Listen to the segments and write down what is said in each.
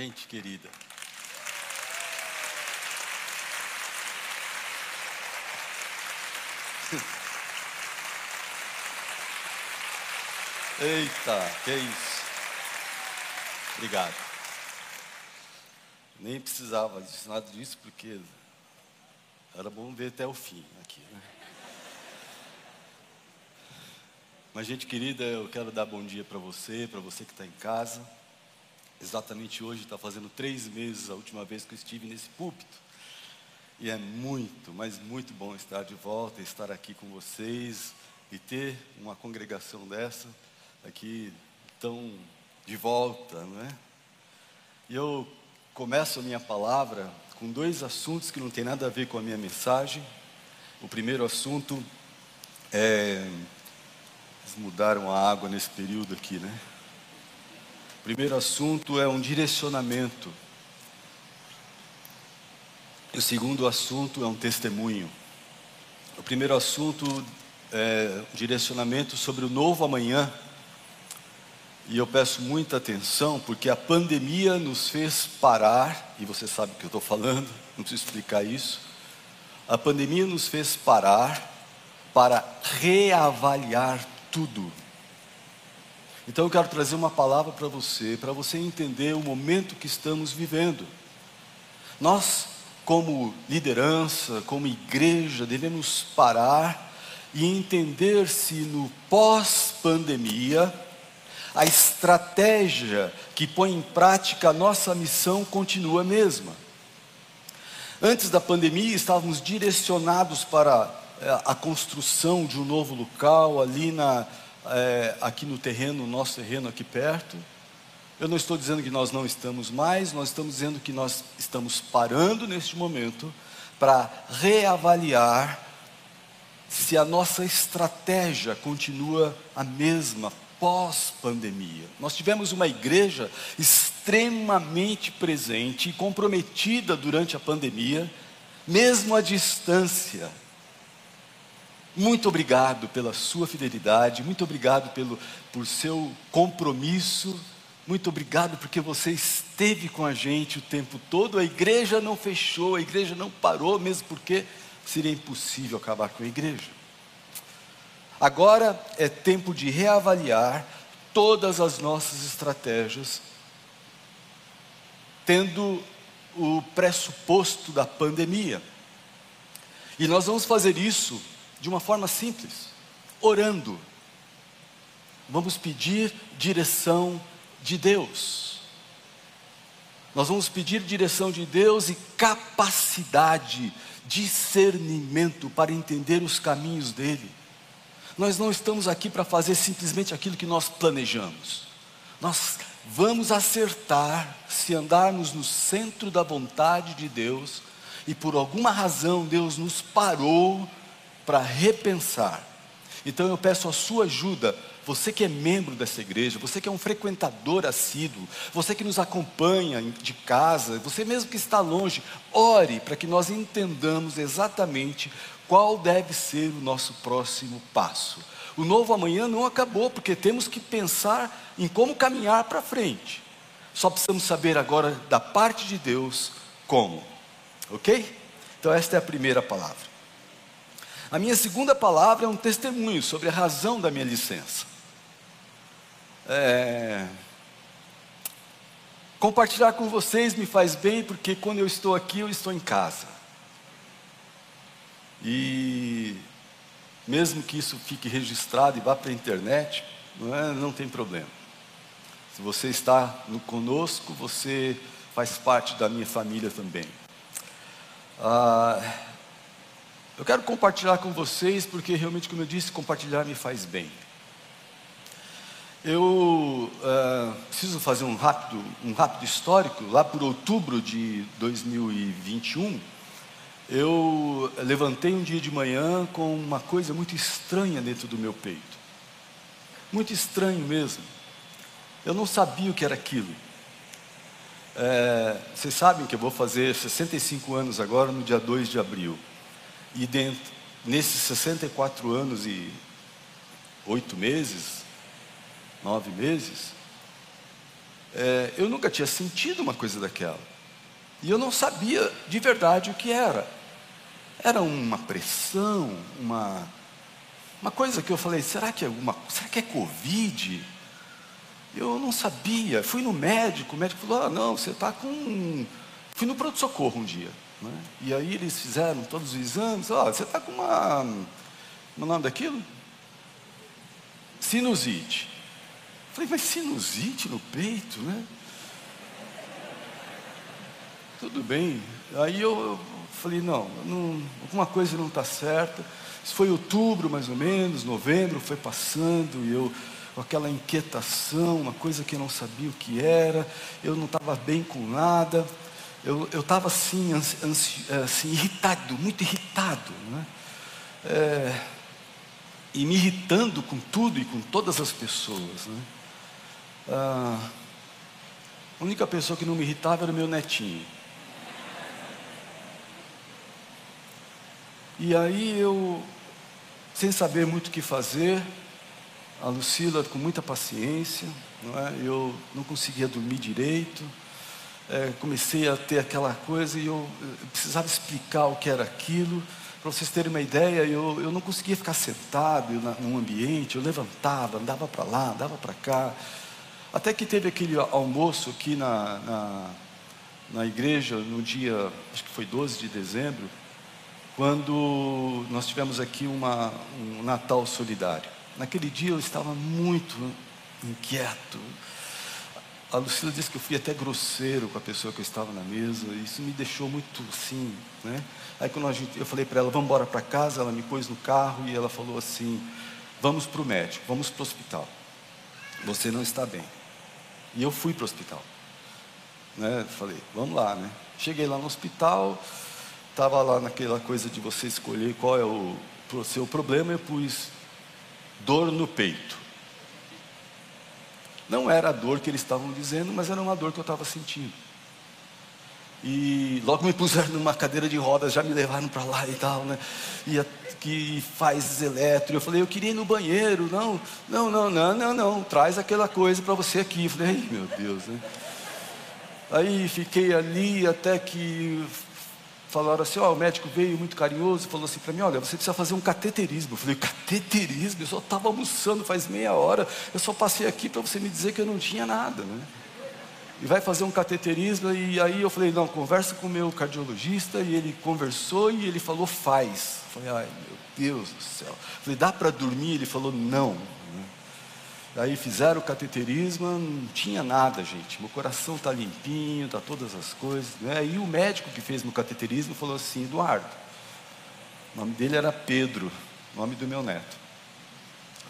Gente querida. Eita, que isso. Obrigado. Nem precisava disso, nada disso, porque era bom ver até o fim aqui. Né? Mas, gente querida, eu quero dar bom dia para você, para você que está em casa. Exatamente hoje está fazendo três meses a última vez que eu estive nesse púlpito. E é muito, mas muito bom estar de volta, estar aqui com vocês e ter uma congregação dessa aqui tão de volta, não é? E eu começo a minha palavra com dois assuntos que não tem nada a ver com a minha mensagem. O primeiro assunto é eles mudaram a água nesse período aqui, né? O primeiro assunto é um direcionamento. E o segundo assunto é um testemunho. O primeiro assunto é um direcionamento sobre o novo amanhã. E eu peço muita atenção, porque a pandemia nos fez parar, e você sabe o que eu estou falando, não preciso explicar isso. A pandemia nos fez parar para reavaliar tudo. Então eu quero trazer uma palavra para você, para você entender o momento que estamos vivendo. Nós, como liderança, como igreja, devemos parar e entender se no pós-pandemia a estratégia que põe em prática a nossa missão continua a mesma. Antes da pandemia, estávamos direcionados para eh, a construção de um novo local ali na, é, aqui no terreno, nosso terreno aqui perto. Eu não estou dizendo que nós não estamos mais, nós estamos dizendo que nós estamos parando neste momento para reavaliar se a nossa estratégia continua a mesma pós-pandemia. Nós tivemos uma igreja extremamente presente e comprometida durante a pandemia, mesmo à distância. Muito obrigado pela sua fidelidade, muito obrigado pelo, por seu compromisso, muito obrigado porque você esteve com a gente o tempo todo. A igreja não fechou, a igreja não parou, mesmo porque seria impossível acabar com a igreja. Agora é tempo de reavaliar todas as nossas estratégias, tendo o pressuposto da pandemia. E nós vamos fazer isso de uma forma simples, orando. Vamos pedir direção de Deus. Nós vamos pedir direção de Deus e capacidade, discernimento para entender os caminhos dele. Nós não estamos aqui para fazer simplesmente aquilo que nós planejamos. Nós vamos acertar se andarmos no centro da vontade de Deus e por alguma razão Deus nos parou para repensar. Então eu peço a sua ajuda, você que é membro dessa igreja, você que é um frequentador assíduo, você que nos acompanha de casa, você mesmo que está longe, ore para que nós entendamos exatamente qual deve ser o nosso próximo passo. O novo amanhã não acabou, porque temos que pensar em como caminhar para frente. Só precisamos saber agora da parte de Deus como. Ok? Então, esta é a primeira palavra. A minha segunda palavra é um testemunho sobre a razão da minha licença. É... Compartilhar com vocês me faz bem, porque quando eu estou aqui, eu estou em casa. E mesmo que isso fique registrado e vá para a internet, não, é, não tem problema. Se você está no, conosco, você faz parte da minha família também. Ah, eu quero compartilhar com vocês, porque realmente, como eu disse, compartilhar me faz bem. Eu uh, preciso fazer um rápido, um rápido histórico. Lá por outubro de 2021, eu levantei um dia de manhã com uma coisa muito estranha dentro do meu peito. Muito estranho mesmo. Eu não sabia o que era aquilo. É, vocês sabem que eu vou fazer 65 anos agora, no dia 2 de abril. E dentro, nesses 64 anos e oito meses, nove meses, É, eu nunca tinha sentido uma coisa daquela. E eu não sabia de verdade o que era. Era uma pressão, uma, uma coisa que eu falei, será que é alguma, será que é Covid? Eu não sabia. Fui no médico, o médico falou, ah, não, você está com. Fui no pronto-socorro um dia. Né? E aí eles fizeram todos os exames, ó, oh, você está com uma. Como é o nome daquilo? Sinusite. Falei, mas sinusite no peito, né? Tudo bem. Aí eu falei, não, não alguma coisa não está certa. Isso foi outubro, mais ou menos, novembro, foi passando, e eu com aquela inquietação, uma coisa que eu não sabia o que era, eu não estava bem com nada, eu estava assim, ansi, assim, irritado, muito irritado, né? É, e me irritando com tudo e com todas as pessoas. Né? Ah, a única pessoa que não me irritava era o meu netinho. E aí eu, sem saber muito o que fazer, a Lucila com muita paciência, não é? eu não conseguia dormir direito, é, comecei a ter aquela coisa e eu, eu precisava explicar o que era aquilo. Para vocês terem uma ideia, eu, eu não conseguia ficar sentado num ambiente, eu levantava, andava para lá, andava para cá. Até que teve aquele almoço aqui na, na, na igreja, no dia, acho que foi 12 de dezembro, quando nós tivemos aqui uma, um Natal solidário. Naquele dia eu estava muito inquieto. A Lucila disse que eu fui até grosseiro com a pessoa que eu estava na mesa. E isso me deixou muito assim, né? Aí quando gente, eu falei para ela, vamos embora para casa, ela me pôs no carro e ela falou assim, vamos para o médico, vamos para o hospital. Você não está bem. E eu fui para o hospital. Né? Falei, vamos lá, né? Cheguei lá no hospital, estava lá naquela coisa de você escolher qual é o, o seu problema, eu pus dor no peito. Não era a dor que eles estavam dizendo, mas era uma dor que eu estava sentindo. E logo me puseram numa cadeira de rodas, já me levaram para lá e tal, né? E que faz eletro. Eu falei, eu queria ir no banheiro. Não, não, não, não, não, não. Traz aquela coisa para você aqui. Eu falei, meu Deus, né? Aí fiquei ali até que falaram assim, ó, o médico veio muito carinhoso, falou assim para mim, olha, você precisa fazer um cateterismo. Eu falei, cateterismo? Eu só estava almoçando faz meia hora, eu só passei aqui para você me dizer que eu não tinha nada, né? E vai fazer um cateterismo, e aí eu falei, não, conversa com o meu cardiologista, e ele conversou e ele falou, faz. Eu falei, ai meu Deus do céu. Eu falei, dá para dormir? Ele falou, não. Aí fizeram o cateterismo, não tinha nada, gente. Meu coração está limpinho, está todas as coisas. Né? E o médico que fez meu cateterismo falou assim: Eduardo, o nome dele era Pedro, nome do meu neto.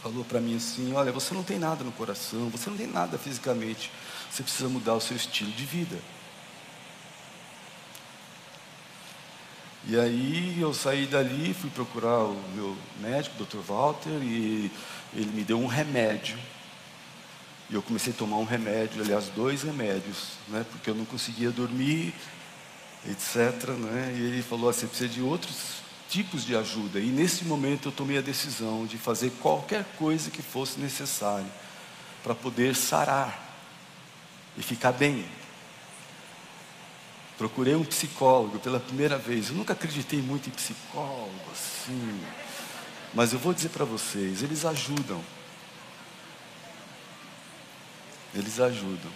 Falou para mim assim: Olha, você não tem nada no coração, você não tem nada fisicamente, você precisa mudar o seu estilo de vida. E aí eu saí dali, fui procurar o meu médico, o Dr. Walter, e ele me deu um remédio. E eu comecei a tomar um remédio, aliás, dois remédios, né, porque eu não conseguia dormir, etc. Né, e ele falou assim: precisa de outros tipos de ajuda. E nesse momento eu tomei a decisão de fazer qualquer coisa que fosse necessário para poder sarar e ficar bem. Procurei um psicólogo pela primeira vez. Eu nunca acreditei muito em psicólogo, assim. Mas eu vou dizer para vocês, eles ajudam. Eles ajudam.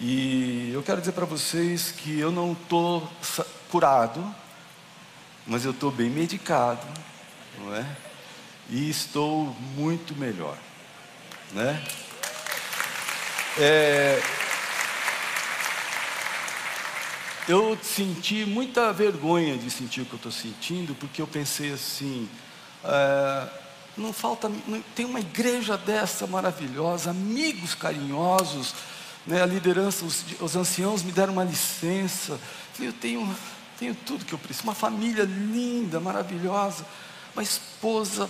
E eu quero dizer para vocês que eu não estou curado, mas eu estou bem medicado, não é? E estou muito melhor, né? É, eu senti muita vergonha de sentir o que eu estou sentindo, porque eu pensei assim, é, não falta, não, tem uma igreja dessa maravilhosa, amigos carinhosos, né, a liderança, os, os anciãos me deram uma licença, eu tenho, tenho tudo que eu preciso, uma família linda, maravilhosa, uma esposa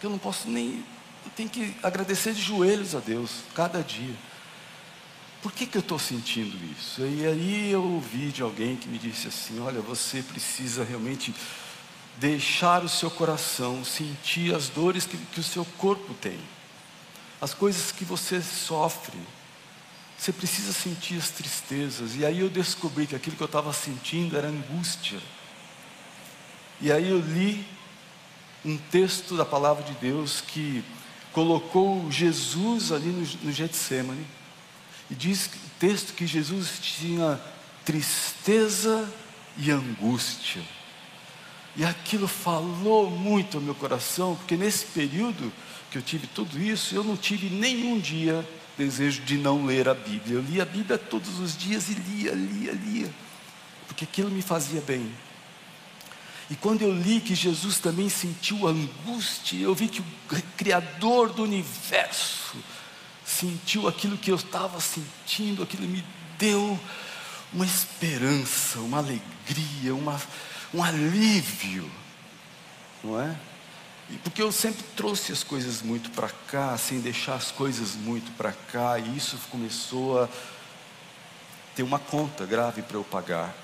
que eu não posso nem, eu tenho que agradecer de joelhos a Deus, cada dia. Por que, que eu estou sentindo isso? E aí eu ouvi de alguém que me disse assim: olha, você precisa realmente deixar o seu coração sentir as dores que, que o seu corpo tem, as coisas que você sofre, Você precisa sentir as tristezas. E aí eu descobri que aquilo que eu estava sentindo era angústia. E aí eu li um texto da palavra de Deus que colocou Jesus ali no, no Getsemane. E diz o texto que Jesus tinha tristeza e angústia. E aquilo falou muito ao meu coração, porque nesse período que eu tive tudo isso, eu não tive nenhum dia desejo de não ler a Bíblia. Eu lia a Bíblia todos os dias e lia, lia, lia, porque aquilo me fazia bem. E quando eu li que Jesus também sentiu angústia, eu vi que o Criador do universo sentiu aquilo que eu estava sentindo, aquilo me deu uma esperança, uma alegria, uma, um alívio, não é? Porque eu sempre trouxe as coisas muito para cá, sem deixar as coisas muito para cá, e isso começou a ter uma conta grave para eu pagar.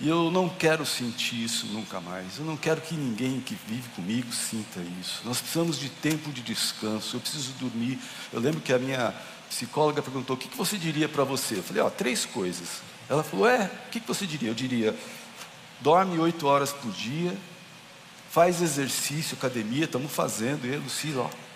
E eu não quero sentir isso nunca mais. Eu não quero que ninguém que vive comigo sinta isso. Nós precisamos de tempo de descanso. Eu preciso dormir. Eu lembro que a minha psicóloga perguntou: o que você diria para você? Eu falei: ó, três coisas. Ela falou: é, o que você diria? Eu diria: dorme oito horas por dia, faz exercício, academia, estamos fazendo, e a Lucila, ó,